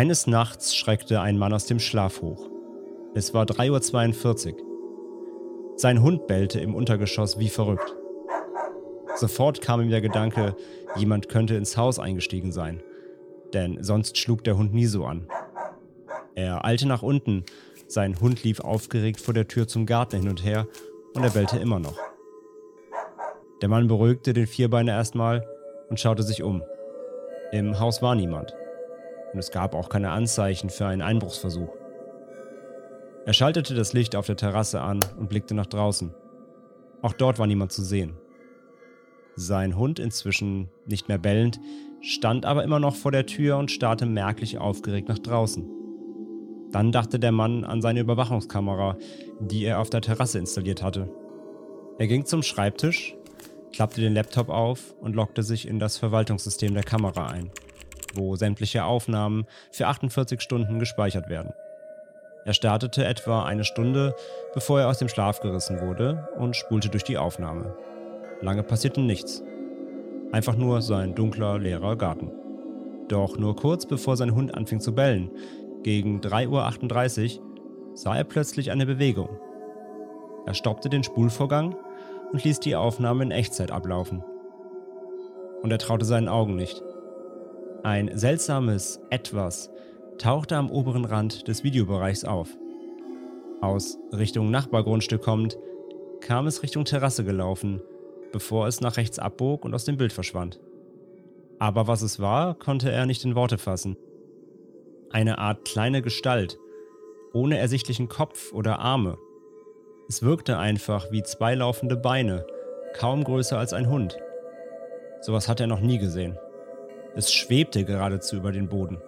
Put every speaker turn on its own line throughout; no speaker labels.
Eines Nachts schreckte ein Mann aus dem Schlaf hoch. Es war 3.42 Uhr. Sein Hund bellte im Untergeschoss wie verrückt. Sofort kam ihm der Gedanke, jemand könnte ins Haus eingestiegen sein. Denn sonst schlug der Hund nie so an. Er eilte nach unten, sein Hund lief aufgeregt vor der Tür zum Garten hin und her und er bellte immer noch. Der Mann beruhigte den Vierbeiner erstmal und schaute sich um. Im Haus war niemand und es gab auch keine Anzeichen für einen Einbruchsversuch. Er schaltete das Licht auf der Terrasse an und blickte nach draußen. Auch dort war niemand zu sehen. Sein Hund, inzwischen nicht mehr bellend, stand aber immer noch vor der Tür und starrte merklich aufgeregt nach draußen. Dann dachte der Mann an seine Überwachungskamera, die er auf der Terrasse installiert hatte. Er ging zum Schreibtisch, klappte den Laptop auf und loggte sich in das Verwaltungssystem der Kamera ein wo sämtliche Aufnahmen für 48 Stunden gespeichert werden. Er startete etwa eine Stunde, bevor er aus dem Schlaf gerissen wurde und spulte durch die Aufnahme. Lange passierte nichts. Einfach nur sein dunkler, leerer Garten. Doch nur kurz bevor sein Hund anfing zu bellen, gegen 3.38 Uhr, sah er plötzlich eine Bewegung. Er stoppte den Spulvorgang und ließ die Aufnahme in Echtzeit ablaufen. Und er traute seinen Augen nicht. Ein seltsames Etwas tauchte am oberen Rand des Videobereichs auf. Aus Richtung Nachbargrundstück kommend, kam es Richtung Terrasse gelaufen, bevor es nach rechts abbog und aus dem Bild verschwand. Aber was es war, konnte er nicht in Worte fassen. Eine Art kleine Gestalt, ohne ersichtlichen Kopf oder Arme. Es wirkte einfach wie zwei laufende Beine, kaum größer als ein Hund. Sowas hat er noch nie gesehen. Es schwebte geradezu über den Boden.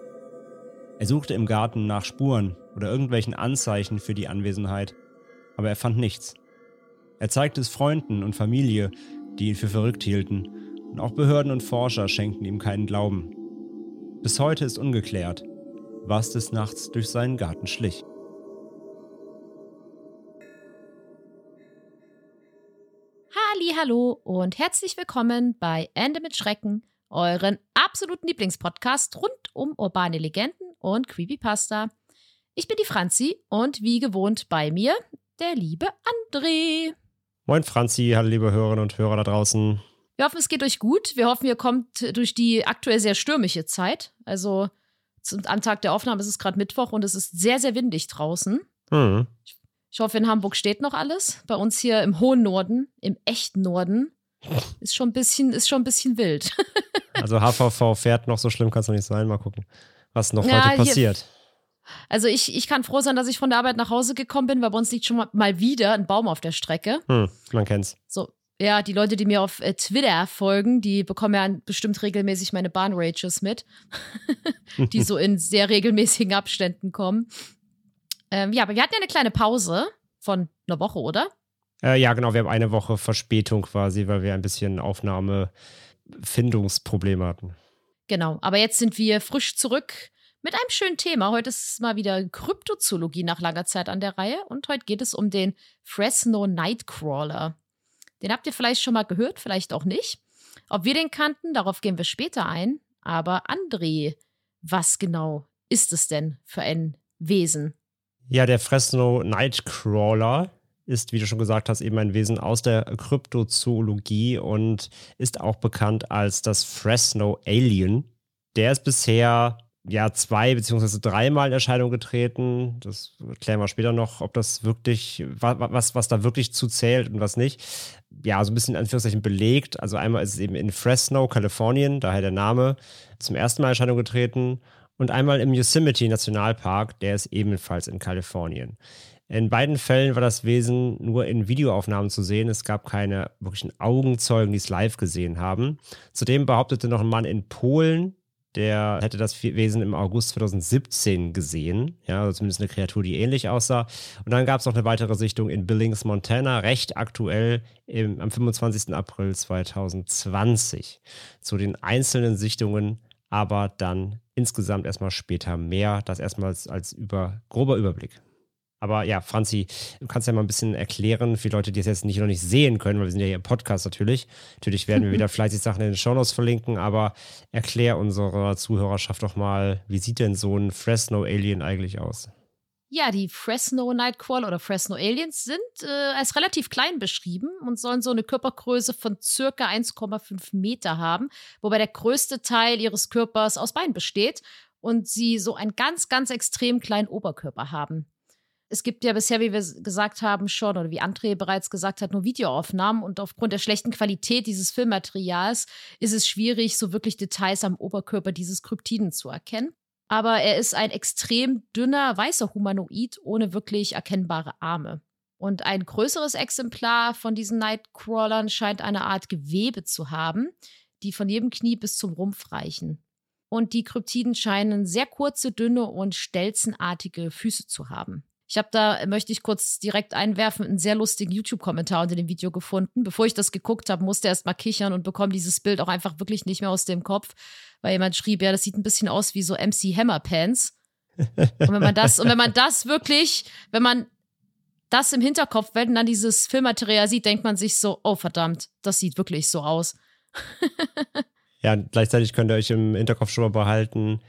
Er suchte im Garten nach Spuren oder irgendwelchen Anzeichen für die Anwesenheit, aber er fand nichts. Er zeigte es Freunden und Familie, die ihn für verrückt hielten, und auch Behörden und Forscher schenkten ihm keinen Glauben. Bis heute ist ungeklärt, was des Nachts durch seinen Garten schlich.
Hallo und herzlich willkommen bei Ende mit Schrecken, euren absoluten Lieblingspodcast rund um urbane Legenden und Creepypasta. Ich bin die Franzi und wie gewohnt bei mir der liebe André.
Moin Franzi, hallo liebe Hörerinnen und Hörer da draußen.
Wir hoffen, es geht euch gut. Wir hoffen, ihr kommt durch die aktuell sehr stürmische Zeit. Also am Tag der Aufnahme ist es gerade Mittwoch und es ist sehr, sehr windig draußen.
Hm.
Ich hoffe, in Hamburg steht noch alles. Bei uns hier im hohen Norden, im echten Norden, ist schon ein bisschen, ist schon ein bisschen wild.
Also HVV fährt noch so schlimm, kann es noch nicht sein. Mal gucken, was noch
Ja,
heute
hier-
passiert.
Also ich, ich kann froh sein, dass ich von der Arbeit nach Hause gekommen bin, weil bei uns liegt schon mal- mal wieder ein Baum auf der Strecke.
Hm, man kennt's.
So, ja, die Leute, die mir auf äh, Twitter folgen, die bekommen ja bestimmt regelmäßig meine Bahnrages mit, die so in sehr regelmäßigen Abständen kommen. Ähm, ja, aber wir hatten ja eine kleine Pause von einer Woche, oder?
Äh, ja, genau, wir haben eine Woche Verspätung quasi, weil wir ein bisschen Aufnahmefindungsprobleme hatten.
Genau, aber jetzt sind wir frisch zurück mit einem schönen Thema. Heute ist mal wieder Kryptozoologie nach langer Zeit an der Reihe und heute geht es um den Fresno Nightcrawler. Den habt ihr vielleicht schon mal gehört, vielleicht auch nicht. Ob wir den kannten, darauf gehen wir später ein. Aber André, was genau ist es denn für ein Wesen?
Ja, der Fresno Nightcrawler ist, wie du schon gesagt hast, eben ein Wesen aus der Kryptozoologie und ist auch bekannt als das Fresno Alien. Der ist bisher ja zwei beziehungsweise dreimal in Erscheinung getreten. Das klären wir später noch, ob das wirklich, wa- wa- was, was da wirklich zu zählt und was nicht. Ja, so ein bisschen in Anführungszeichen belegt. Also einmal ist es eben in Fresno, Kalifornien, daher der Name, zum ersten Mal in Erscheinung getreten.
und einmal im Yosemite Nationalpark, der ist ebenfalls in Kalifornien. In beiden Fällen war das Wesen nur in Videoaufnahmen zu sehen. Es gab keine wirklichen Augenzeugen, die es live gesehen haben. Zudem behauptete noch ein Mann in Polen, der hätte das Wesen im August 2017 gesehen. Ja, also zumindest eine Kreatur, die ähnlich aussah. Und dann gab es noch eine weitere Sichtung in Billings, Montana, recht aktuell im, am 25. April 2020. Zu den einzelnen Sichtungen aber dann insgesamt erstmal später mehr. Das erstmal als, als über, grober Überblick. Aber ja, Franzi, du kannst ja mal ein bisschen erklären für Leute, die es jetzt nicht noch nicht sehen können, weil wir sind ja hier im Podcast natürlich. Natürlich werden wir wieder fleißig Sachen in den Shownotes verlinken, aber erklär unserer Zuhörerschaft doch mal, wie sieht denn so ein Fresno Alien eigentlich aus?
Ja, die Fresno Nightcrawler oder Fresno Aliens sind äh, als relativ klein beschrieben und sollen so eine Körpergröße von circa 1,5 Meter haben, wobei der größte Teil ihres Körpers aus Beinen besteht und sie so einen ganz, ganz extrem kleinen Oberkörper haben es gibt ja bisher, wie wir gesagt haben, schon, oder wie André bereits gesagt hat, nur Videoaufnahmen. Und aufgrund der schlechten Qualität dieses Filmmaterials ist es schwierig, so wirklich Details am Oberkörper dieses Kryptiden zu erkennen. Aber er ist ein extrem dünner, weißer Humanoid ohne wirklich erkennbare Arme. Und ein größeres Exemplar von diesen Nightcrawlern scheint eine Art Gewebe zu haben, die von jedem Knie bis zum Rumpf reichen. Und die Kryptiden scheinen sehr kurze, dünne und stelzenartige Füße zu haben. Ich habe da, möchte ich kurz direkt einwerfen, einen sehr lustigen YouTube-Kommentar unter dem Video gefunden. Bevor ich das geguckt habe, musste erst mal kichern und bekomme dieses Bild auch einfach wirklich nicht mehr aus dem Kopf, weil jemand schrieb, ja, das sieht ein bisschen aus wie so MC Hammer Pants. Und wenn man das, und wenn man das wirklich, wenn man das im Hinterkopf, wenn dann dieses Filmmaterial sieht, denkt man sich so, oh verdammt, das sieht wirklich so aus.
ja, gleichzeitig könnt ihr euch im Hinterkopf schon mal behalten,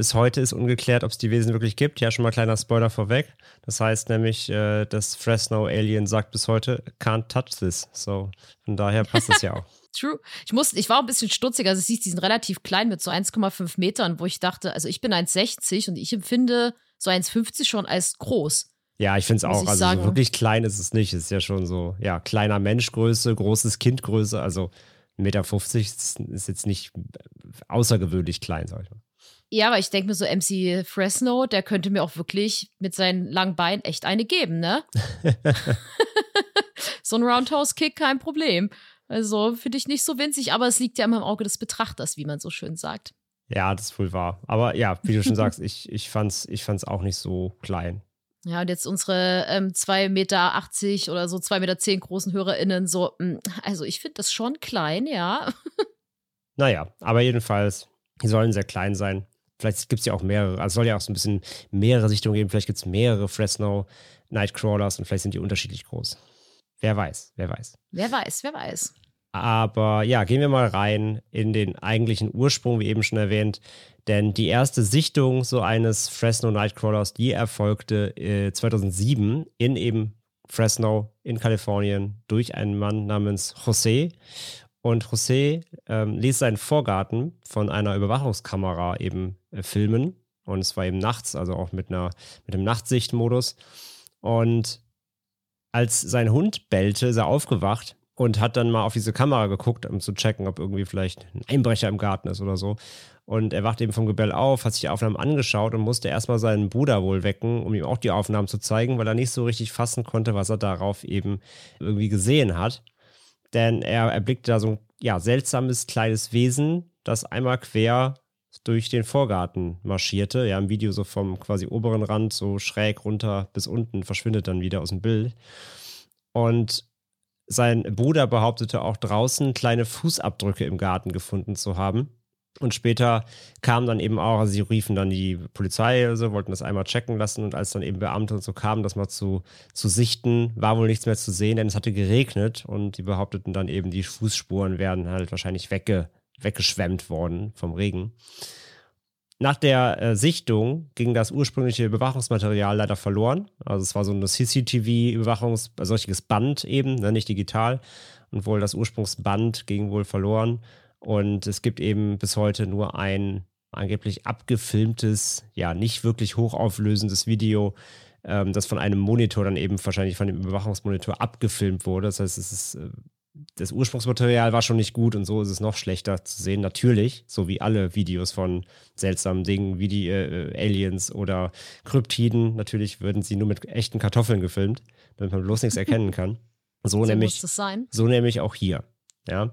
bis heute ist ungeklärt, ob es die Wesen wirklich gibt. Ja, schon mal kleiner Spoiler vorweg. Das heißt nämlich, äh, das Fresno Alien sagt bis heute, can't touch this. So, von daher passt es ja auch.
True. Ich, musste, ich war ein bisschen stutzig. Also, siehst, die sind relativ klein mit so 1,5 Metern, wo ich dachte, also ich bin 1,60 und ich empfinde so 1,50 schon als groß.
Ja, ich finde es auch. Also, so wirklich klein ist es nicht. Es ist ja schon so, ja, kleiner Menschgröße, großes Kindgröße. Also, 1,50 Meter ist jetzt nicht außergewöhnlich klein, sag ich mal.
Ja, aber ich denke mir so, MC Fresno, der könnte mir auch wirklich mit seinen langen Beinen echt eine geben, ne? so ein Roundhouse-Kick, kein Problem. Also finde ich nicht so winzig, aber es liegt ja immer im Auge des Betrachters, wie man so schön sagt.
Ja, das ist wohl wahr. Aber ja, wie du schon sagst, ich, ich fand es ich fand's auch nicht so klein.
Ja, und jetzt unsere ähm, 2,80 Meter oder so 2,10 Meter zehn großen HörerInnen so, mh, hm, also ich finde das schon klein, ja.
naja, aber jedenfalls, die sollen sehr klein sein. Vielleicht gibt es ja auch mehrere. Also soll ja auch so ein bisschen mehrere Sichtungen geben. Vielleicht gibt es mehrere Fresno Nightcrawlers und vielleicht sind die unterschiedlich groß. Wer weiß, wer weiß.
Wer weiß, wer weiß.
Aber ja, gehen wir mal rein in den eigentlichen Ursprung, wie eben schon erwähnt. Denn die erste Sichtung so eines Fresno Nightcrawlers, die erfolgte äh, 2007 in eben Fresno in Kalifornien durch einen Mann namens José. Und José ähm, ließ seinen Vorgarten von einer Überwachungskamera eben äh, filmen. Und es war eben nachts, also auch mit, einer, mit einem Nachtsichtmodus. Und als sein Hund bellte, ist er aufgewacht und hat dann mal auf diese Kamera geguckt, um zu checken, ob irgendwie vielleicht ein Einbrecher im Garten ist oder so. Und er wacht eben vom Gebell auf, hat sich die Aufnahmen angeschaut und musste erstmal seinen Bruder wohl wecken, um ihm auch die Aufnahmen zu zeigen, weil er nicht so richtig fassen konnte, was er darauf eben irgendwie gesehen hat. Denn er erblickte da so ein ja, seltsames kleines Wesen, das einmal quer durch den Vorgarten marschierte. Ja, im Video so vom quasi oberen Rand so schräg runter bis unten, verschwindet dann wieder aus dem Bild. Und sein Bruder behauptete auch draußen kleine Fußabdrücke im Garten gefunden zu haben. Und später kam dann eben auch, also sie riefen dann die Polizei, also wollten das einmal checken lassen und als dann eben Beamte und so kamen, das mal zu, zu sichten, war wohl nichts mehr zu sehen, denn es hatte geregnet und die behaupteten dann eben, die Fußspuren wären halt wahrscheinlich wegge, weggeschwemmt worden vom Regen. Nach der äh, Sichtung ging das ursprüngliche Überwachungsmaterial leider verloren. Also es war so ein CCTV-Überwachungs-, solches Band eben, ne, nicht digital. Und wohl das Ursprungsband ging wohl verloren. Und es gibt eben bis heute nur ein angeblich abgefilmtes, ja, nicht wirklich hochauflösendes Video, ähm, das von einem Monitor dann eben wahrscheinlich von dem Überwachungsmonitor abgefilmt wurde. Das heißt, es ist äh, das Ursprungsmaterial war schon nicht gut und so ist es noch schlechter zu sehen. Natürlich, so wie alle Videos von seltsamen Dingen wie die äh, Aliens oder Kryptiden. Natürlich würden sie nur mit echten Kartoffeln gefilmt, damit man bloß nichts erkennen kann. So,
So
nämlich, so nämlich auch hier. Ja.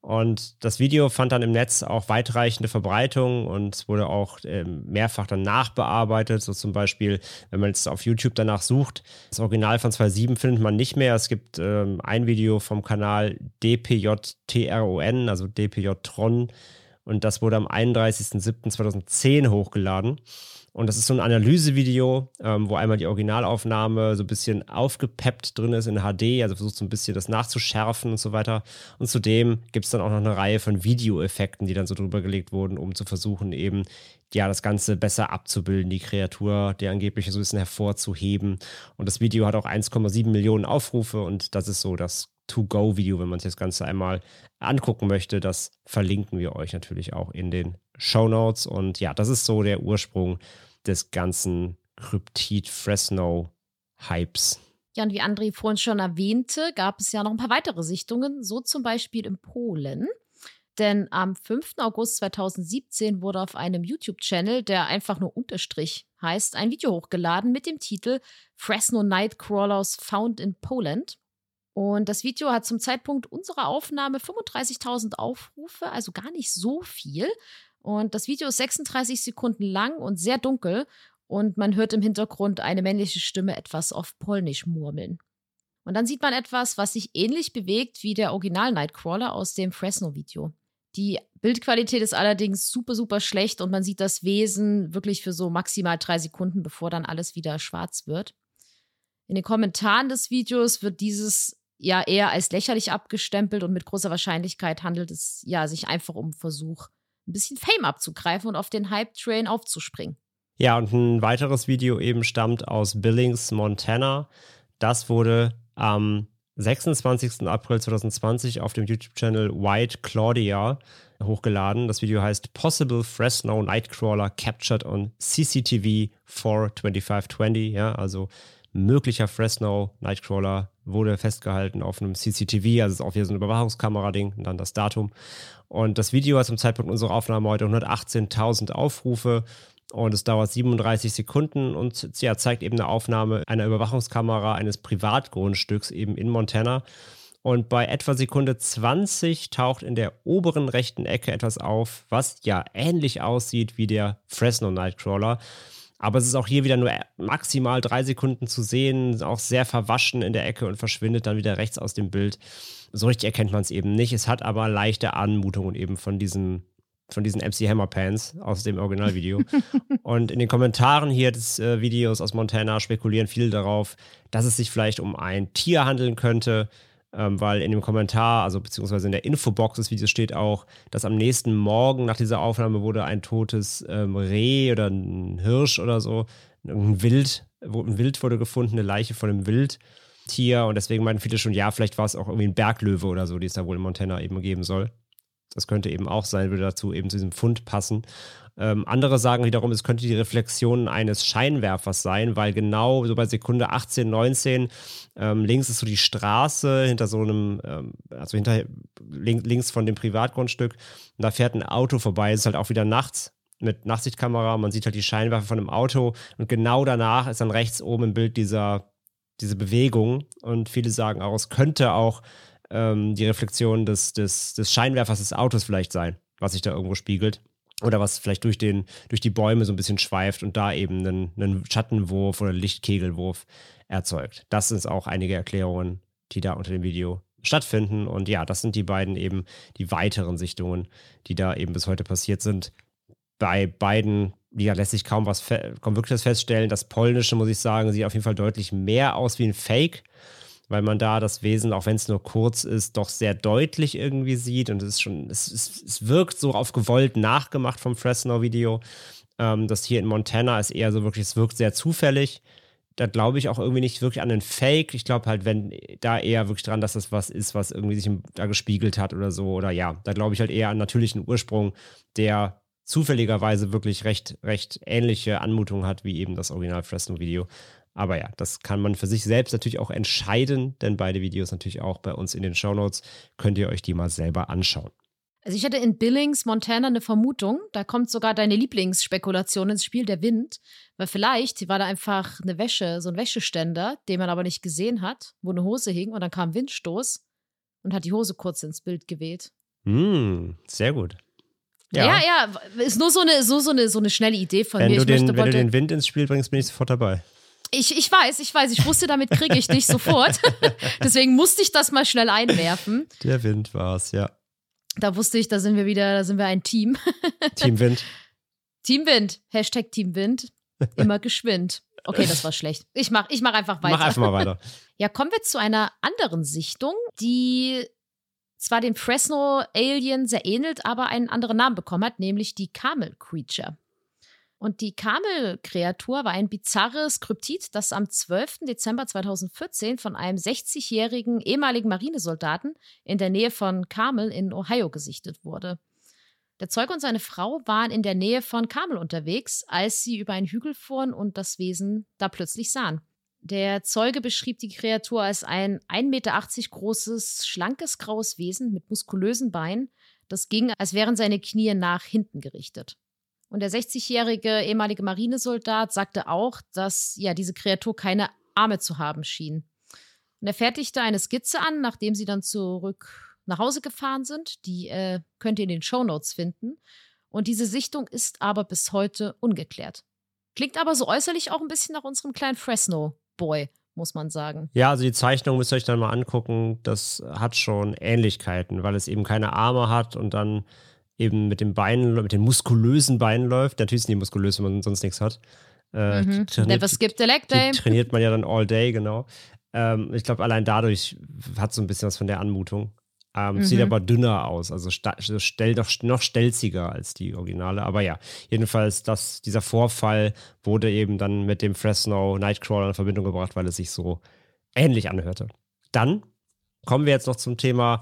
Und das Video fand dann im Netz auch weitreichende Verbreitung und wurde auch ähm, mehrfach dann nachbearbeitet. So zum Beispiel, wenn man jetzt auf YouTube danach sucht, das Original von 2.7 findet man nicht mehr. Es gibt ähm, ein Video vom Kanal DPJTRON, also DPJ-Tron. Und das wurde am 31.07.2010 hochgeladen. Und das ist so ein Analysevideo, ähm, wo einmal die Originalaufnahme so ein bisschen aufgepeppt drin ist in HD, also versucht so ein bisschen das nachzuschärfen und so weiter. Und zudem gibt es dann auch noch eine Reihe von Videoeffekten, die dann so drüber gelegt wurden, um zu versuchen, eben ja, das Ganze besser abzubilden, die Kreatur, der angeblich so ein bisschen hervorzuheben. Und das Video hat auch 1,7 Millionen Aufrufe und das ist so das To-Go-Video, wenn man sich das Ganze einmal angucken möchte. Das verlinken wir euch natürlich auch in den Show Notes. Und ja, das ist so der Ursprung des ganzen Kryptid-Fresno-Hypes.
Ja, und wie André vorhin schon erwähnte, gab es ja noch ein paar weitere Sichtungen, so zum Beispiel in Polen. Denn am 5. August 2017 wurde auf einem YouTube-Channel, der einfach nur Unterstrich heißt, ein Video hochgeladen mit dem Titel Fresno Nightcrawlers Found in Poland. Und das Video hat zum Zeitpunkt unserer Aufnahme 35.000 Aufrufe, also gar nicht so viel. Und das Video ist 36 Sekunden lang und sehr dunkel. Und man hört im Hintergrund eine männliche Stimme etwas auf Polnisch murmeln. Und dann sieht man etwas, was sich ähnlich bewegt wie der Original Nightcrawler aus dem Fresno-Video. Die Bildqualität ist allerdings super, super schlecht und man sieht das Wesen wirklich für so maximal drei Sekunden, bevor dann alles wieder schwarz wird. In den Kommentaren des Videos wird dieses ja eher als lächerlich abgestempelt und mit großer Wahrscheinlichkeit handelt es ja sich einfach um Versuch, ein bisschen Fame abzugreifen und auf den Hype-Train aufzuspringen.
Ja, und ein weiteres Video eben stammt aus Billings, Montana. Das wurde am 26. April 2020 auf dem YouTube-Channel White Claudia hochgeladen. Das Video heißt Possible Fresno Nightcrawler Captured on CCTV for 2520. Ja, also möglicher Fresno Nightcrawler wurde festgehalten auf einem CCTV, also ist auch wieder so ein Überwachungskamera-Ding und dann das Datum. Und das Video hat zum Zeitpunkt unserer Aufnahme heute 118.000 Aufrufe und es dauert 37 Sekunden und ja, zeigt eben eine Aufnahme einer Überwachungskamera eines Privatgrundstücks eben in Montana. Und bei etwa Sekunde 20 taucht in der oberen rechten Ecke etwas auf, was ja ähnlich aussieht wie der Fresno Nightcrawler. Aber es ist auch hier wieder nur maximal drei Sekunden zu sehen, auch sehr verwaschen in der Ecke und verschwindet dann wieder rechts aus dem Bild. So richtig erkennt man es eben nicht. Es hat aber leichte Anmutungen eben von diesen, von diesen MC Hammer Pants aus dem Originalvideo. und in den Kommentaren hier des äh, Videos aus Montana spekulieren viele darauf, dass es sich vielleicht um ein Tier handeln könnte, ähm, weil in dem Kommentar, also beziehungsweise in der Infobox des Videos steht auch, dass am nächsten Morgen nach dieser Aufnahme wurde ein totes ähm, Reh oder ein Hirsch oder so, ein Wild, ein Wild wurde gefunden, eine Leiche von einem Wildtier und deswegen meinten viele schon, ja, vielleicht war es auch irgendwie ein Berglöwe oder so, die es da wohl in Montana eben geben soll. Das könnte eben auch sein, würde dazu eben zu diesem Fund passen. Ähm, andere sagen wiederum, es könnte die Reflexion eines Scheinwerfers sein, weil genau so bei Sekunde 18, 19 ähm, links ist so die Straße hinter so einem, ähm, also hinter link, links von dem Privatgrundstück. Und da fährt ein Auto vorbei. Es ist halt auch wieder nachts mit Nachtsichtkamera. Man sieht halt die Scheinwerfer von einem Auto und genau danach ist dann rechts oben im Bild dieser, diese Bewegung. Und viele sagen auch, es könnte auch ähm, die Reflexion des, des, des Scheinwerfers des Autos vielleicht sein, was sich da irgendwo spiegelt oder was vielleicht durch, den, durch die Bäume so ein bisschen schweift und da eben einen, einen Schattenwurf oder Lichtkegelwurf erzeugt. Das sind auch einige Erklärungen, die da unter dem Video stattfinden. Und ja, das sind die beiden eben die weiteren Sichtungen, die da eben bis heute passiert sind. Bei beiden ja, lässt sich kaum was kaum wirklich das feststellen. Das Polnische, muss ich sagen, sieht auf jeden Fall deutlich mehr aus wie ein Fake weil man da das Wesen, auch wenn es nur kurz ist, doch sehr deutlich irgendwie sieht. Und es ist schon, es, es, es wirkt so auf gewollt nachgemacht vom Fresno-Video. Ähm, das hier in Montana ist eher so wirklich, es wirkt sehr zufällig. Da glaube ich auch irgendwie nicht wirklich an den Fake. Ich glaube halt, wenn da eher wirklich dran, dass das was ist, was irgendwie sich da gespiegelt hat oder so. Oder ja, da glaube ich halt eher an natürlichen Ursprung, der zufälligerweise wirklich recht, recht ähnliche Anmutungen hat wie eben das Original Fresno-Video. Aber ja, das kann man für sich selbst natürlich auch entscheiden, denn beide Videos natürlich auch bei uns in den Shownotes. Könnt ihr euch die mal selber anschauen.
Also ich hatte in Billings, Montana eine Vermutung. Da kommt sogar deine Lieblingsspekulation ins Spiel, der Wind. Weil vielleicht war da einfach eine Wäsche, so ein Wäscheständer, den man aber nicht gesehen hat, wo eine Hose hing und dann kam Windstoß und hat die Hose kurz ins Bild geweht.
Mm, sehr gut.
Ja. ja, ja, ist nur so eine, so, so, eine, so eine schnelle Idee von
wenn
mir.
Du den, wenn du den Wind ins Spiel bringst, bin ich sofort dabei.
Ich, ich weiß, ich weiß, ich wusste, damit kriege ich dich sofort. Deswegen musste ich das mal schnell einwerfen.
Der Wind war's, ja.
Da wusste ich, da sind wir wieder, da sind wir ein Team.
Team Wind.
Team Wind. Hashtag Team Wind. Immer geschwind. Okay, das war schlecht. Ich mach, ich mach einfach weiter.
Mach einfach mal weiter.
Ja, kommen wir zu einer anderen Sichtung, die zwar dem Fresno Alien sehr ähnelt, aber einen anderen Namen bekommen hat, nämlich die Camel Creature. Und die Camel-Kreatur war ein bizarres Kryptid, das am 12. Dezember 2014 von einem 60-jährigen ehemaligen Marinesoldaten in der Nähe von Carmel in Ohio gesichtet wurde. Der Zeuge und seine Frau waren in der Nähe von Carmel unterwegs, als sie über einen Hügel fuhren und das Wesen da plötzlich sahen. Der Zeuge beschrieb die Kreatur als ein 1,80 Meter großes, schlankes graues Wesen mit muskulösen Beinen, das ging, als wären seine Knie nach hinten gerichtet. Und der 60-jährige ehemalige Marinesoldat sagte auch, dass ja diese Kreatur keine Arme zu haben schien. Und er fertigte eine Skizze an, nachdem sie dann zurück nach Hause gefahren sind. Die äh, könnt ihr in den Shownotes finden. Und diese Sichtung ist aber bis heute ungeklärt. Klingt aber so äußerlich auch ein bisschen nach unserem kleinen Fresno-Boy, muss man sagen.
Ja, also die Zeichnung müsst ihr euch dann mal angucken. Das hat schon Ähnlichkeiten, weil es eben keine Arme hat und dann eben mit den Beinen, mit den muskulösen Beinen läuft. Natürlich sind die muskulös, wenn man sonst nichts hat.
Äh, mhm. trainiert, Never skip the leg day.
Trainiert man ja dann all day, genau. Ähm, ich glaube, allein dadurch hat so ein bisschen was von der Anmutung. Ähm, mhm. Sieht aber dünner aus, also stell, doch noch stelziger als die Originale. Aber ja, jedenfalls, das, dieser Vorfall wurde eben dann mit dem Fresno Nightcrawler in Verbindung gebracht, weil es sich so ähnlich anhörte. Dann kommen wir jetzt noch zum Thema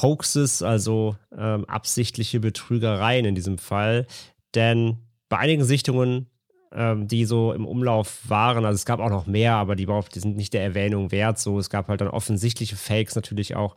Hoaxes, also ähm, absichtliche Betrügereien in diesem Fall. Denn bei einigen Sichtungen, ähm, die so im Umlauf waren, also es gab auch noch mehr, aber die, die sind nicht der Erwähnung wert. So, es gab halt dann offensichtliche Fakes natürlich auch.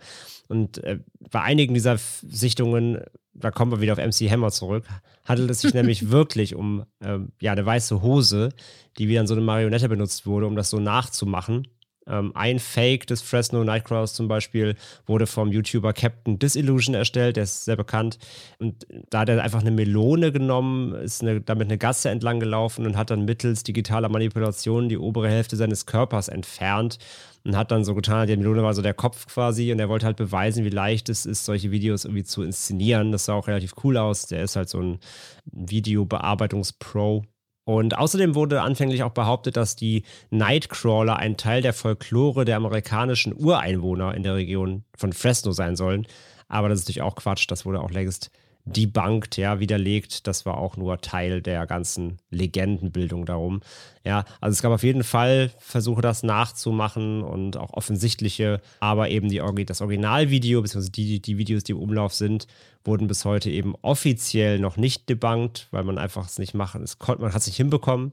Und äh, bei einigen dieser Sichtungen, da kommen wir wieder auf MC Hammer zurück, handelt es sich nämlich wirklich um ähm, ja, eine weiße Hose, die wie dann so eine Marionette benutzt wurde, um das so nachzumachen. Ähm, ein Fake des Fresno Nightcrawlers zum Beispiel wurde vom YouTuber Captain Disillusion erstellt, der ist sehr bekannt. Und da hat er einfach eine Melone genommen, ist eine, damit eine Gasse entlang gelaufen und hat dann mittels digitaler Manipulation die obere Hälfte seines Körpers entfernt und hat dann so getan, die Melone war so der Kopf quasi und er wollte halt beweisen, wie leicht es ist, solche Videos irgendwie zu inszenieren. Das sah auch relativ cool aus. Der ist halt so ein Videobearbeitungspro. Und außerdem wurde anfänglich auch behauptet, dass die Nightcrawler ein Teil der Folklore der amerikanischen Ureinwohner in der Region von Fresno sein sollen. Aber das ist natürlich auch Quatsch. Das wurde auch längst debunked, ja, widerlegt. Das war auch nur Teil der ganzen Legendenbildung darum. Ja, also es gab auf jeden Fall Versuche, das nachzumachen und auch offensichtliche, aber eben die, das Originalvideo, beziehungsweise die, die Videos, die im Umlauf sind, wurden bis heute eben offiziell noch nicht debunked, weil man einfach es nicht machen, es konnte, man hat es nicht hinbekommen.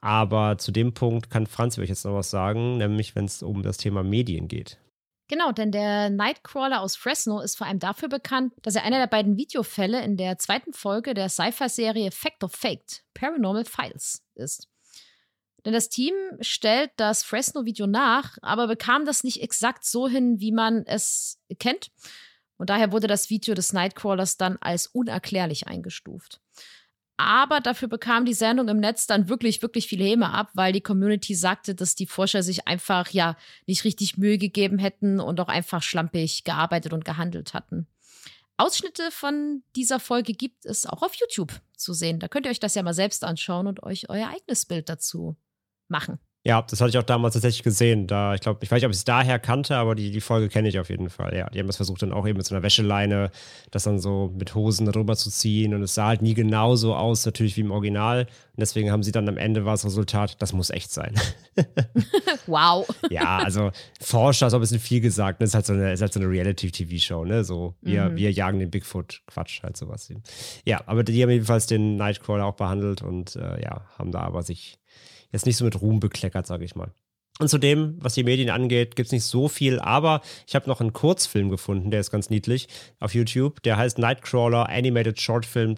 Aber zu dem Punkt kann Franz euch jetzt noch was sagen, nämlich wenn es um das Thema Medien geht.
Genau, denn der Nightcrawler aus Fresno ist vor allem dafür bekannt, dass er einer der beiden Videofälle in der zweiten Folge der Sci-Fi-Serie Fact of Faked, Paranormal Files, ist. Denn das Team stellt das Fresno-Video nach, aber bekam das nicht exakt so hin, wie man es kennt. Und daher wurde das Video des Nightcrawlers dann als unerklärlich eingestuft. Aber dafür bekam die Sendung im Netz dann wirklich, wirklich viel Häme ab, weil die Community sagte, dass die Forscher sich einfach ja nicht richtig Mühe gegeben hätten und auch einfach schlampig gearbeitet und gehandelt hatten. Ausschnitte von dieser Folge gibt es auch auf YouTube zu sehen. Da könnt ihr euch das ja mal selbst anschauen und euch euer eigenes Bild dazu machen.
Ja, das hatte ich auch damals tatsächlich gesehen. Da, ich glaube, ich weiß nicht, ob ich es daher kannte, aber die, die Folge kenne ich auf jeden Fall. Ja, die haben das versucht, dann auch eben mit so einer Wäscheleine, das dann so mit Hosen darüber zu ziehen. Und es sah halt nie genauso aus, natürlich wie im Original. Und deswegen haben sie dann am Ende war das Resultat, das muss echt sein.
wow.
ja, also Forscher ist auch ein bisschen viel gesagt. Das ist halt so eine, halt so eine Reality-TV-Show, ne? So, wir, mhm. wir jagen den Bigfoot. Quatsch, halt sowas. Ja, aber die haben jedenfalls den Nightcrawler auch behandelt und äh, ja, haben da aber sich jetzt nicht so mit Ruhm bekleckert, sage ich mal. Und zudem, was die Medien angeht, gibt es nicht so viel, aber ich habe noch einen Kurzfilm gefunden, der ist ganz niedlich auf YouTube. Der heißt Nightcrawler Animated Short Film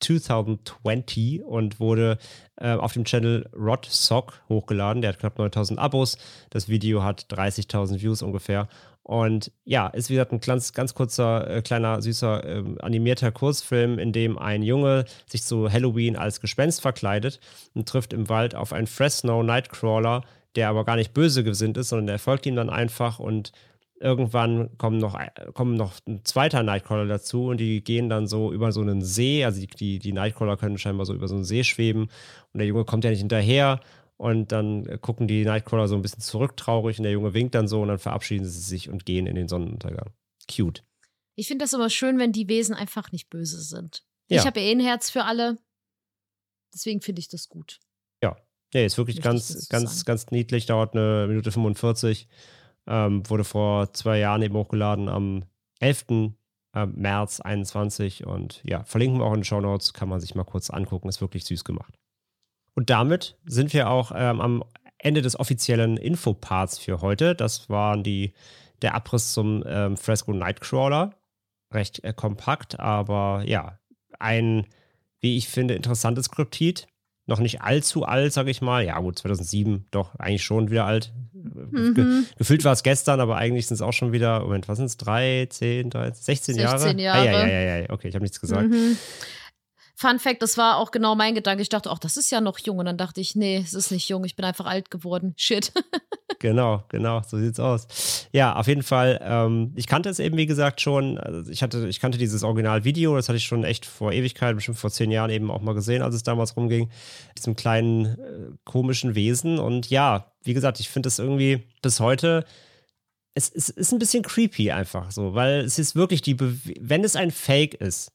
2020 und wurde äh, auf dem Channel Rod Sock hochgeladen. Der hat knapp 9000 Abos. Das Video hat 30.000 Views ungefähr. Und ja, ist wie gesagt ein ganz, ganz kurzer, äh, kleiner, süßer, äh, animierter Kurzfilm, in dem ein Junge sich zu Halloween als Gespenst verkleidet und trifft im Wald auf einen Fresno Nightcrawler, der aber gar nicht böse gesinnt ist, sondern er folgt ihm dann einfach und irgendwann kommen noch, kommen noch ein zweiter Nightcrawler dazu und die gehen dann so über so einen See, also die, die Nightcrawler können scheinbar so über so einen See schweben und der Junge kommt ja nicht hinterher und dann gucken die Nightcrawler so ein bisschen zurück traurig und der Junge winkt dann so und dann verabschieden sie sich und gehen in den Sonnenuntergang. Cute.
Ich finde das aber schön, wenn die Wesen einfach nicht böse sind.
Ja.
Ich habe ja eh ein Herz für alle. Deswegen finde ich das gut.
Ja, nee, ist wirklich
Möchte
ganz, ganz,
sagen.
ganz niedlich, dauert eine Minute 45. Ähm, wurde vor zwei Jahren eben hochgeladen am 11. ähm, März 21 und ja, verlinken wir auch in den Show Notes, kann man sich mal kurz angucken, ist wirklich süß gemacht. Und damit sind wir auch ähm, am Ende des offiziellen Infoparts für heute. Das waren die, der Abriss zum ähm, Fresco Nightcrawler. Recht äh, kompakt, aber ja, ein, wie ich finde, interessantes Kryptid. Noch nicht allzu alt, sage ich mal. Ja, gut, 2007, doch, eigentlich schon wieder alt. Ge
Mhm.
gefühlt war es gestern, aber eigentlich sind es auch schon wieder, Moment, was sind es? Drei, zehn, 13, 16 Jahre?
16 Jahre.
Ah, ja, ja, ja, ja, okay, ich habe nichts gesagt.
Mhm. Fun Fact, das war auch genau mein Gedanke. Ich dachte, ach, das ist ja noch jung. Und dann dachte ich, nee, es ist nicht jung, ich bin einfach alt geworden. Shit.
Genau, genau, so sieht's aus. Ja, auf jeden Fall. Ähm, ich kannte es eben, wie gesagt, schon. Also ich hatte, ich kannte dieses Originalvideo, das hatte ich schon echt vor Ewigkeit, bestimmt vor zehn Jahren eben auch mal gesehen, als es damals rumging. Diesem kleinen äh, komischen Wesen. Und ja, wie gesagt, ich finde es irgendwie bis heute. Es, ist ein bisschen creepy einfach so, weil es ist wirklich die, Be wenn es ein Fake ist,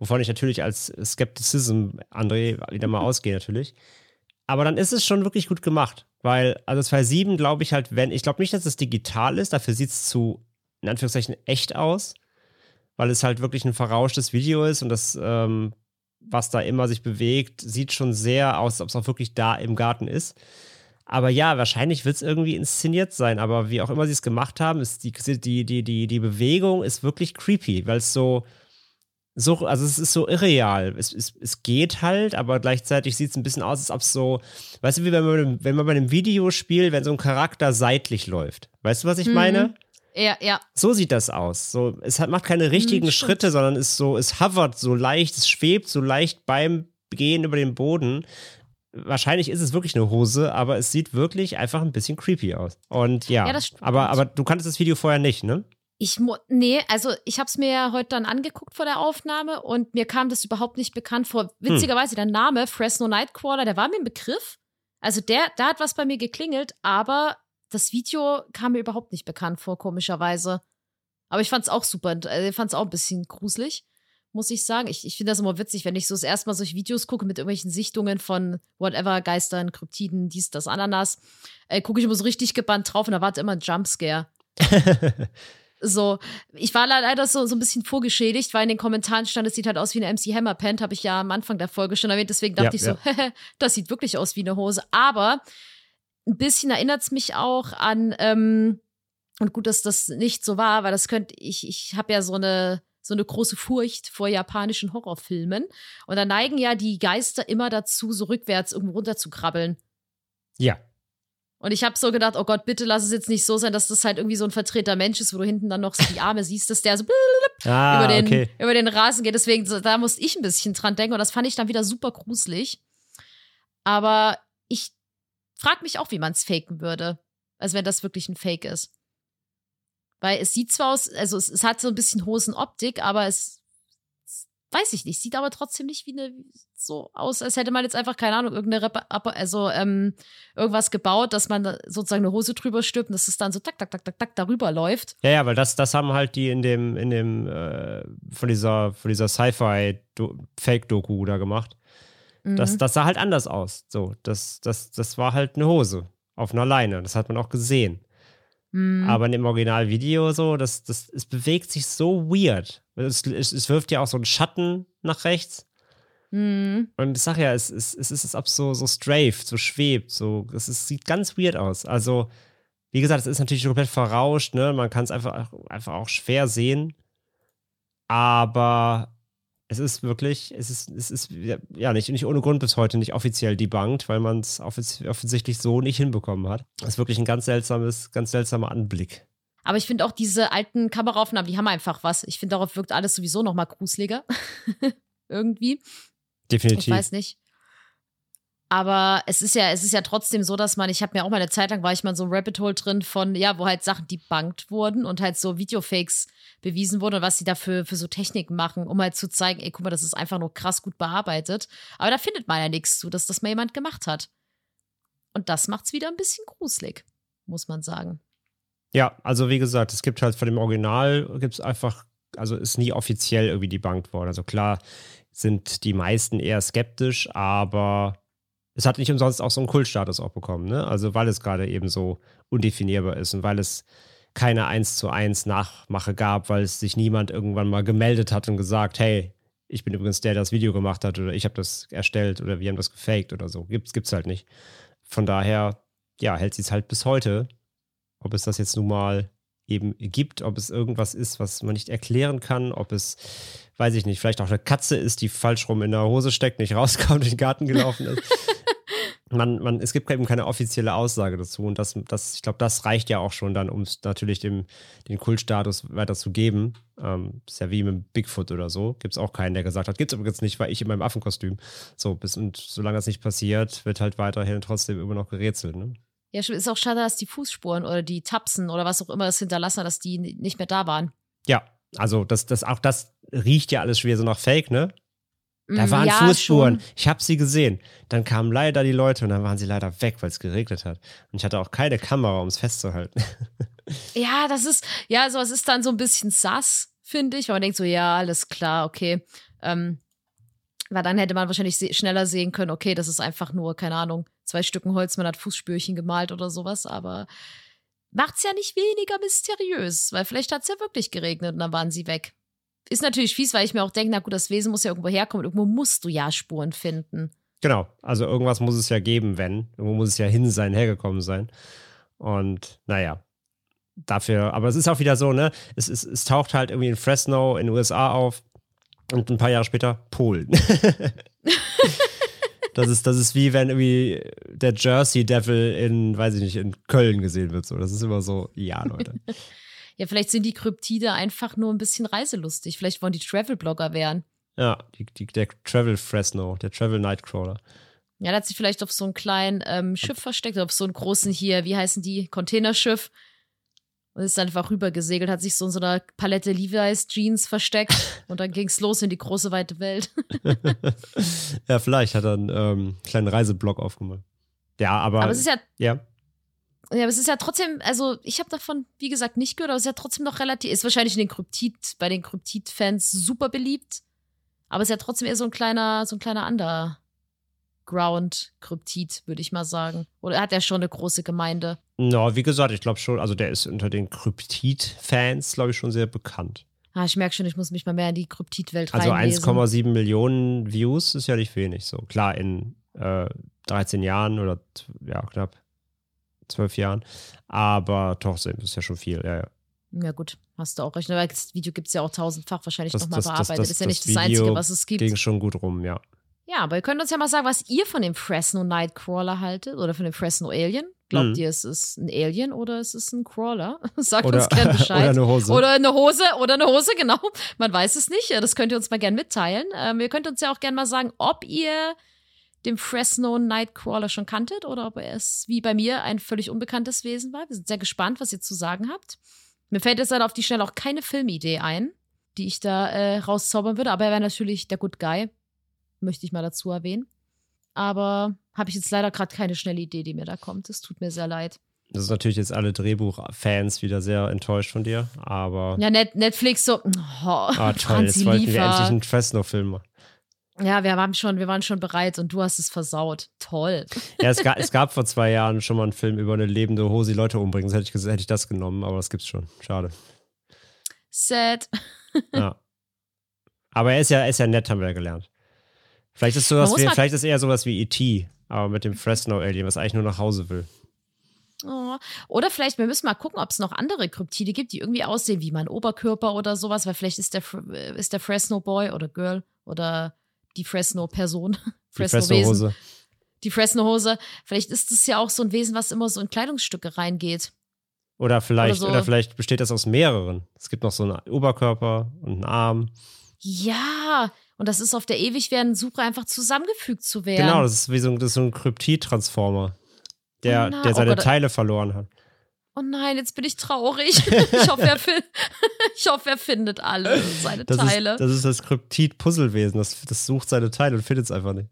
wovon ich natürlich als Skepticism, André, wieder mal ausgehe natürlich, aber dann ist es schon wirklich gut gemacht. Weil, also 2.7 glaube ich halt, wenn, ich glaube nicht, dass es digital ist, dafür sieht es zu, in Anführungszeichen, echt aus, weil es halt wirklich ein verrauschtes Video ist und das, ähm, was da immer sich bewegt, sieht schon sehr aus, als ob es auch wirklich da im Garten ist. Aber ja, wahrscheinlich wird es irgendwie inszeniert sein, aber wie auch immer sie es gemacht haben, ist die, die, die, die, die Bewegung ist wirklich creepy, weil es so, so, also es ist so irreal. Es, es, es geht halt, aber gleichzeitig sieht es ein bisschen aus, als ob es so, weißt du, wie wenn man, wenn man bei einem Videospiel, wenn so ein Charakter seitlich läuft. Weißt du, was ich
Mhm.
meine?
ja, ja.
So sieht das aus. So, es hat, macht keine richtigen
Hm, stimmt.
Schritte, sondern ist so, es hovert so leicht, es schwebt so leicht beim Gehen über den Boden. Wahrscheinlich ist es wirklich eine Hose, aber es sieht wirklich einfach ein bisschen creepy aus. Und ja,
Ja,
aber, aber du kanntest das Video vorher nicht, ne?
Ich mu nee, also ich habe es mir ja heute dann angeguckt vor der Aufnahme und mir kam das überhaupt nicht bekannt vor. Witzigerweise, der Name Fresno Nightcrawler, der war mir ein Begriff. Also der, da hat was bei mir geklingelt, aber das Video kam mir überhaupt nicht bekannt vor, komischerweise. Aber ich fand es auch super, also ich fand es auch ein bisschen gruselig, muss ich sagen. Ich, ich finde das immer witzig, wenn ich so das erste Mal solche Videos gucke mit irgendwelchen Sichtungen von whatever, Geistern, Kryptiden, dies, das, Ananas, äh, gucke ich immer so richtig gebannt drauf und da wartet immer ein Jumpscare. So, ich war leider so, so ein bisschen vorgeschädigt, weil in den Kommentaren stand, es sieht halt aus wie eine MC Hammer Pant, habe ich ja am Anfang der Folge schon erwähnt. Deswegen dachte
Ja,
ich so, das sieht wirklich aus wie eine Hose. Aber ein bisschen erinnert es mich auch an, ähm, und gut, dass das nicht so war, weil das könnte, ich, ich habe ja so eine, so eine große Furcht vor japanischen Horrorfilmen. Und da neigen ja die Geister immer dazu, so rückwärts irgendwo runter zu krabbeln.
Ja.
Und ich habe so gedacht, oh Gott, bitte lass es jetzt nicht so sein, dass das halt irgendwie so ein vertreter Mensch ist, wo du hinten dann noch so die Arme siehst, dass der so
Ah,
über, den,
okay.
über den Rasen geht. Deswegen, da musste ich ein bisschen dran denken und das fand ich dann wieder super gruselig. Aber ich frage mich auch, wie man es faken würde. Also wenn das wirklich ein Fake ist. Weil es sieht zwar aus, also es, es hat so ein bisschen Hosenoptik, aber es weiß ich nicht, sieht aber trotzdem nicht wie eine so aus, als hätte man jetzt einfach, keine Ahnung, irgendeine Repa also ähm, irgendwas gebaut, dass man sozusagen eine Hose drüber stülpt und dass es dann so tak, tak, tak, tak, tak darüber läuft.
Ja, ja, weil das, das haben halt die in dem, in dem, äh, von dieser, von dieser Sci-Fi-Fake-Doku da gemacht. Das,
Mhm.
das sah halt anders aus. So, das, das, das war halt eine Hose auf einer Leine. Das hat man auch gesehen.
Mhm.
Aber in dem Originalvideo so, das, das, es bewegt sich so weird. Es, es, es wirft ja auch so einen Schatten nach rechts.
Hm.
Und ich sag ja, es, es, es ist, es so, so strafed, so schwebt, so, es ist, sieht ganz weird aus. Also, wie gesagt, es ist natürlich komplett verrauscht, ne? Man kann es einfach, einfach auch schwer sehen. Aber es ist wirklich, es ist, es ist ja nicht, nicht ohne Grund bis heute nicht offiziell debunked, weil man es offensichtlich so nicht hinbekommen hat. Das ist wirklich ein ganz seltsames, ganz seltsamer Anblick.
Aber ich finde auch diese alten Kameraaufnahmen, die haben einfach was. Ich finde, darauf wirkt alles sowieso noch mal gruseliger. Irgendwie.
Definitiv.
Ich weiß nicht. Aber es ist ja, es ist ja trotzdem so, dass man, ich habe mir auch mal eine Zeit lang, war ich mal so ein Rabbit Hole drin von, ja, wo halt Sachen debunked wurden und halt so Videofakes bewiesen wurden und was sie dafür für so Techniken machen, um halt zu zeigen, ey, guck mal, das ist einfach nur krass gut bearbeitet. Aber da findet man ja nichts zu, dass das mal jemand gemacht hat. Und das macht's wieder ein bisschen gruselig, muss man sagen.
Ja, also wie gesagt, es gibt halt von dem Original, gibt es einfach, also ist nie offiziell irgendwie debunked worden. Also klar sind die meisten eher skeptisch, aber es hat nicht umsonst auch so einen Kultstatus auch bekommen, ne? Also weil es gerade eben so undefinierbar ist und weil es keine 1 zu 1 Nachmache gab, weil es sich niemand irgendwann mal gemeldet hat und gesagt, hey, ich bin übrigens der, der das Video gemacht hat oder ich habe das erstellt oder wir haben das gefaked oder so. Gibt's, gibt's halt nicht. Von daher, ja, hält sie es halt bis heute. Ob es das jetzt nun mal eben gibt, ob es irgendwas ist, was man nicht erklären kann, ob es, weiß ich nicht, vielleicht auch eine Katze ist, die falsch rum in der Hose steckt, nicht rauskommt, durch den Garten gelaufen ist. Man, man, es gibt eben keine offizielle Aussage dazu und das, das ich glaube, das reicht ja auch schon dann, um natürlich dem, den Kultstatus weiter zu geben. Ähm, ist ja wie mit Bigfoot oder so. Gibt es auch keinen, der gesagt hat, gibt es übrigens nicht, weil ich in meinem Affenkostüm. So, bis und solange das nicht passiert, wird halt weiterhin trotzdem immer noch gerätselt, ne?
Ja, ist auch schade, dass die Fußspuren oder die Tapsen oder was auch immer das hinterlassen, dass die nicht mehr da waren.
Ja, also das, das, auch das riecht ja alles schwer so nach Fake, ne? Da
Mm,
waren
ja,
Fußspuren.
schon.
Ich habe sie gesehen. Dann kamen leider die Leute und dann waren sie leider weg, weil es geregnet hat. Und ich hatte auch keine Kamera, um es festzuhalten.
Ja, das ist, ja, so, es ist dann so ein bisschen sass, finde ich, weil man denkt so, ja, alles klar, okay. Ähm, weil dann hätte man wahrscheinlich se schneller sehen können, okay, das ist einfach nur, keine Ahnung, zwei Stücken Holz, man hat Fußspürchen gemalt oder sowas, aber macht's ja nicht weniger mysteriös, weil vielleicht hat's ja wirklich geregnet und dann waren sie weg. Ist natürlich fies, weil ich mir auch denke, na gut, das Wesen muss ja irgendwo herkommen, irgendwo musst du ja Spuren finden.
genau. Also irgendwas muss es ja geben, wenn. Irgendwo muss es ja hin sein, hergekommen sein. Und naja. Dafür, aber es ist auch wieder so, ne? Es, es, es taucht halt irgendwie in Fresno in den USA auf und ein paar Jahre später Polen. das, ist, das ist wie wenn irgendwie der Jersey Devil in, weiß ich nicht, in Köln gesehen wird. So. Das ist immer so, ja, Leute.
Ja, vielleicht sind die Kryptide einfach nur ein bisschen reiselustig. Vielleicht wollen die Travel-Blogger werden.
Ja, die, die, der Travel Fresno, der Travel Nightcrawler.
Ja, der hat sich vielleicht auf so einem kleinen ähm, Schiff versteckt, auf so einem großen hier, wie heißen die, Containerschiff. Und ist einfach rübergesegelt, hat sich so in so einer Palette Levi's Jeans versteckt und dann ging's los in die große weite Welt.
ja, vielleicht hat er einen ähm, kleinen Reiseblog aufgemacht. Ja, aber.
Aber es ist ja,
ja.
Ja, aber es ist ja trotzdem, also ich habe davon, wie gesagt, nicht gehört, aber es ist ja trotzdem noch relativ, ist wahrscheinlich in den Kryptid, bei den Kryptid-Fans super beliebt. Aber es ist ja trotzdem eher so ein kleiner, so ein kleiner Underground-Kryptid, würde ich mal sagen. Oder hat er schon eine große Gemeinde?
Na, wie gesagt, ich glaube schon, also der ist unter den Kryptid-Fans, glaube ich, schon sehr bekannt.
Ah, ich merke schon, ich muss mich mal mehr in die Kryptid-Welt
Also
reinlesen.
1,7 Millionen Views ist ja nicht wenig. So klar, in äh, 13 Jahren oder ja, knapp 12 Jahren. Aber trotzdem ist ja schon viel. Ja, ja.
Ja, gut, hast du auch recht. Aber das Video gibt es ja auch tausendfach wahrscheinlich
Das-
nochmal
das- das-
bearbeitet.
das-
Das, ist ja
das
nicht das
Video
Einzige, was es gibt.
Ging schon gut rum, ja.
Ja, aber ihr könnt uns ja mal sagen, was ihr von dem Fresno Nightcrawler haltet oder von dem Fresno Alien. Glaubt
Mhm.
ihr, es ist ein Alien oder es ist ein Crawler? Sagt
Oder,
uns gerne Bescheid.
oder eine Hose.
Oder eine Hose, oder eine Hose, genau. Man weiß es nicht. Das könnt ihr uns mal gerne mitteilen. Ähm, ihr könnt uns ja auch gerne mal sagen, ob ihr den Fresno Nightcrawler schon kanntet oder ob es wie bei mir ein völlig unbekanntes Wesen war. Wir sind sehr gespannt, was ihr zu sagen habt. Mir fällt jetzt leider auf die Schnelle auch keine Filmidee ein, die ich da äh, rauszaubern würde, aber er wäre natürlich der Good Guy. Möchte ich mal dazu erwähnen. Aber habe ich jetzt leider gerade keine schnelle Idee, die mir da kommt. Es tut mir sehr leid.
Das ist natürlich jetzt alle Drehbuchfans wieder sehr enttäuscht von dir, aber
Ja, Net Netflix so. Oh,
ah, toll, jetzt wollten wir
Liefer.
endlich einen Fresno-Film machen.
Ja, wir waren schon, wir waren schon bereit und du hast es versaut. Toll.
Ja, es, ga, es gab vor zwei Jahren schon mal einen Film über eine lebende Hose, die Leute umbringen. Das hätte ich, hätte ich das genommen, aber das gibt's schon. Schade.
Sad.
Ja. Aber er ist ja, er ist ja nett, haben wir ja gelernt. Vielleicht ist sowas wie,
mal-
vielleicht ist eher sowas wie E.T., aber mit dem Fresno-Alien, was eigentlich nur nach Hause will.
Oh. Oder vielleicht, wir müssen mal gucken, ob es noch andere Kryptide gibt, die irgendwie aussehen wie mein Oberkörper oder sowas, weil vielleicht ist der, äh, ist der Fresno Boy oder Girl oder die Fresno-Person,
Fresno-Hose.
die Fresno-Hose. Vielleicht ist es ja auch so ein Wesen, was immer so in Kleidungsstücke reingeht.
Oder vielleicht,
Oder
oder,
so.
vielleicht besteht das aus mehreren. Es gibt noch so einen Oberkörper und einen Arm.
Ja, und das ist auf der ewig werden Suche einfach zusammengefügt zu werden.
Genau, das ist wie so, ein- das so ein Kryptid-Transformer, der,
Oh nein,
der
oh
seine
Gott.
Teile verloren hat.
Oh nein, jetzt bin ich traurig. Ich hoffe, er, fin ich hoffe, er findet alle seine
Das
Teile.
ist, das ist das Kryptid-Puzzlewesen. Das, das sucht seine Teile und findet es einfach nicht.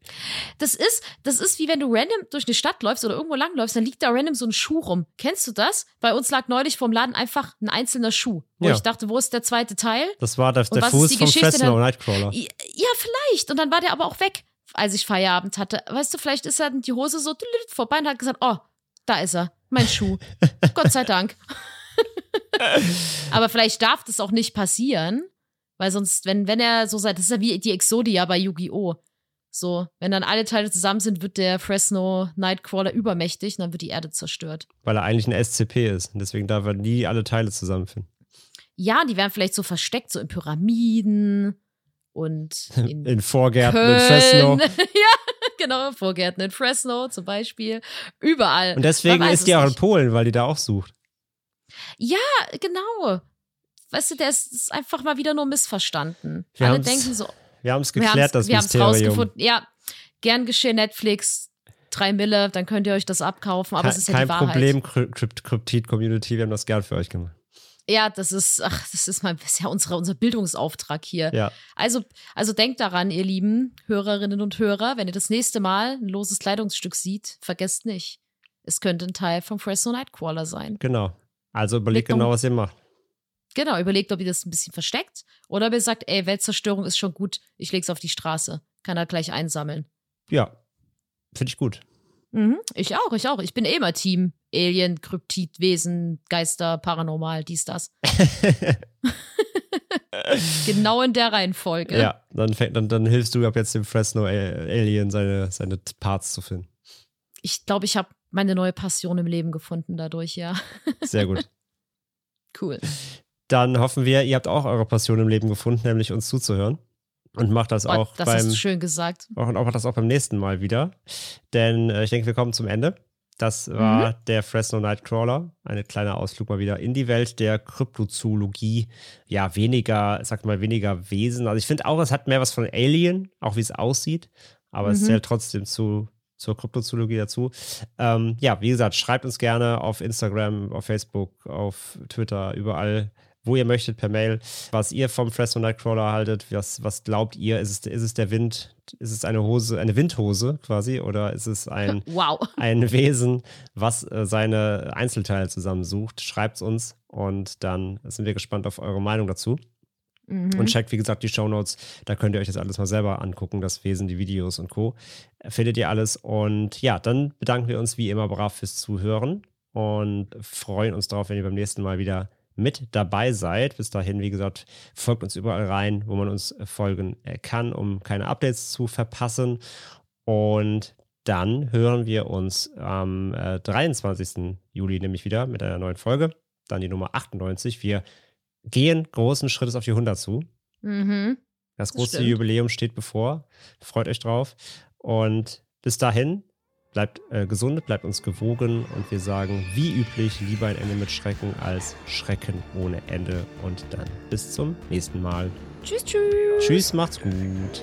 Das ist, das ist wie wenn du random durch eine Stadt läufst oder irgendwo langläufst, dann liegt da random so ein Schuh rum. Kennst du das? Bei uns lag neulich vorm Laden einfach ein einzelner Schuh. Wo
Ja.
ich dachte, wo ist der zweite Teil?
Das war der, der Fuß vom Fresno? Nightcrawler.
Ja, ja, vielleicht. Und dann war der aber auch weg, als ich Feierabend hatte. Weißt du, vielleicht ist er die Hose so vorbei und hat gesagt, oh, da ist er, mein Schuh. Gott sei Dank. aber vielleicht darf das auch nicht passieren, weil sonst, wenn, wenn er so sagt, das ist ja wie die Exodia bei Yu-Gi-Oh! So, wenn dann alle Teile zusammen sind, wird der Fresno Nightcrawler übermächtig und dann wird die Erde zerstört.
Weil er eigentlich ein SCP ist. Und deswegen darf er nie alle Teile zusammenfinden.
Ja, die werden vielleicht so versteckt, so in Pyramiden und in
In Vorgärten in
Köln.
Fresno.
ja, genau, Vorgärten in Fresno zum Beispiel. Überall.
Und deswegen ist die
es
auch in. Polen, weil die da auch sucht.
Ja, genau. Weißt du, der ist, ist einfach mal wieder nur missverstanden.
Wir
Alle denken so,
Wir haben es
wir
geklärt, das
wir
Mysterium.
rausgefunden. Ja, gern geschehen Netflix, drei Mille, dann könnt ihr euch das abkaufen, aber
Kein,
es ist ja
kein
die Wahrheit.
Problem, Kryp- Krypt- Kryptid-Community, wir haben das gern für euch gemacht.
Ja, das ist, ach, das ist mal, das ist ja unsere, unser Bildungsauftrag hier.
Ja,
Also, also denkt daran, ihr lieben Hörerinnen und Hörer, wenn ihr das nächste Mal ein loses Kleidungsstück seht, vergesst nicht, es könnte ein Teil vom Fresno Nightcrawler sein.
genau. Also überlegt genau, was ihr macht.
Genau, überlegt, ob ihr das ein bisschen versteckt oder ob ihr sagt, ey, Weltzerstörung ist schon gut, ich leg's auf die Straße. Kann er gleich einsammeln.
Ja, finde ich gut.
Mhm, ich auch, ich auch. Ich bin eh immer Team Alien, Kryptid, Wesen, Geister, Paranormal, dies, das. genau in der Reihenfolge.
Ja, dann, fängt, dann, dann hilfst du ab jetzt dem Fresno Alien seine, seine Parts zu finden.
Ich glaube, ich habe meine neue Passion im Leben gefunden dadurch, ja.
Sehr gut.
Cool.
Dann hoffen wir, ihr habt auch eure Passion im Leben gefunden, nämlich uns zuzuhören. Und macht das
Oh,
auch
das
beim
hast du schön gesagt.
auch, und auch macht das auch beim nächsten Mal wieder. Denn äh, ich denke, wir kommen zum Ende. Das war der Fresno Nightcrawler. Eine kleine Ausflug mal wieder in die Welt der Kryptozoologie. Ja, weniger, sagt mal, weniger Wesen. Also ich finde auch, es hat mehr was von Alien, auch wie es aussieht. Aber es
Mhm.
zählt trotzdem zu, zur Kryptozoologie dazu. Ähm, ja, wie gesagt, schreibt uns gerne auf Instagram, auf Facebook, auf Twitter, überall, wo ihr möchtet, per Mail, was ihr vom Fresno Nightcrawler haltet. Was, was glaubt ihr? Ist es, ist es der Wind? Ist es eine Hose, eine Windhose quasi? Oder ist es ein,
Wow.
ein Wesen, was äh, seine Einzelteile zusammensucht? Schreibt es uns und dann sind wir gespannt auf eure Meinung dazu.
Mhm.
Und checkt, wie gesagt, die Shownotes. Da könnt ihr euch das alles mal selber angucken, das Wesen, die Videos und Co. Findet ihr alles. Und ja, dann bedanken wir uns wie immer brav fürs Zuhören und freuen uns darauf, wenn ihr beim nächsten Mal wieder mit dabei seid. Bis dahin, wie gesagt, folgt uns überall rein, wo man uns folgen äh, kann, um keine Updates zu verpassen. Und dann hören wir uns am äh, 23. Juli nämlich wieder mit einer neuen Folge. Dann die Nummer 98. Wir gehen großen Schrittes auf die 100 zu.
Mhm.
Das
Das
große
stimmt.
Jubiläum steht bevor. Freut euch drauf. Und bis dahin, bleibt äh, gesund, bleibt uns gewogen und wir sagen, wie üblich, lieber ein Ende mit Schrecken als Schrecken ohne Ende. Und dann bis zum nächsten Mal.
Tschüss, tschüss.
Tschüss, macht's gut.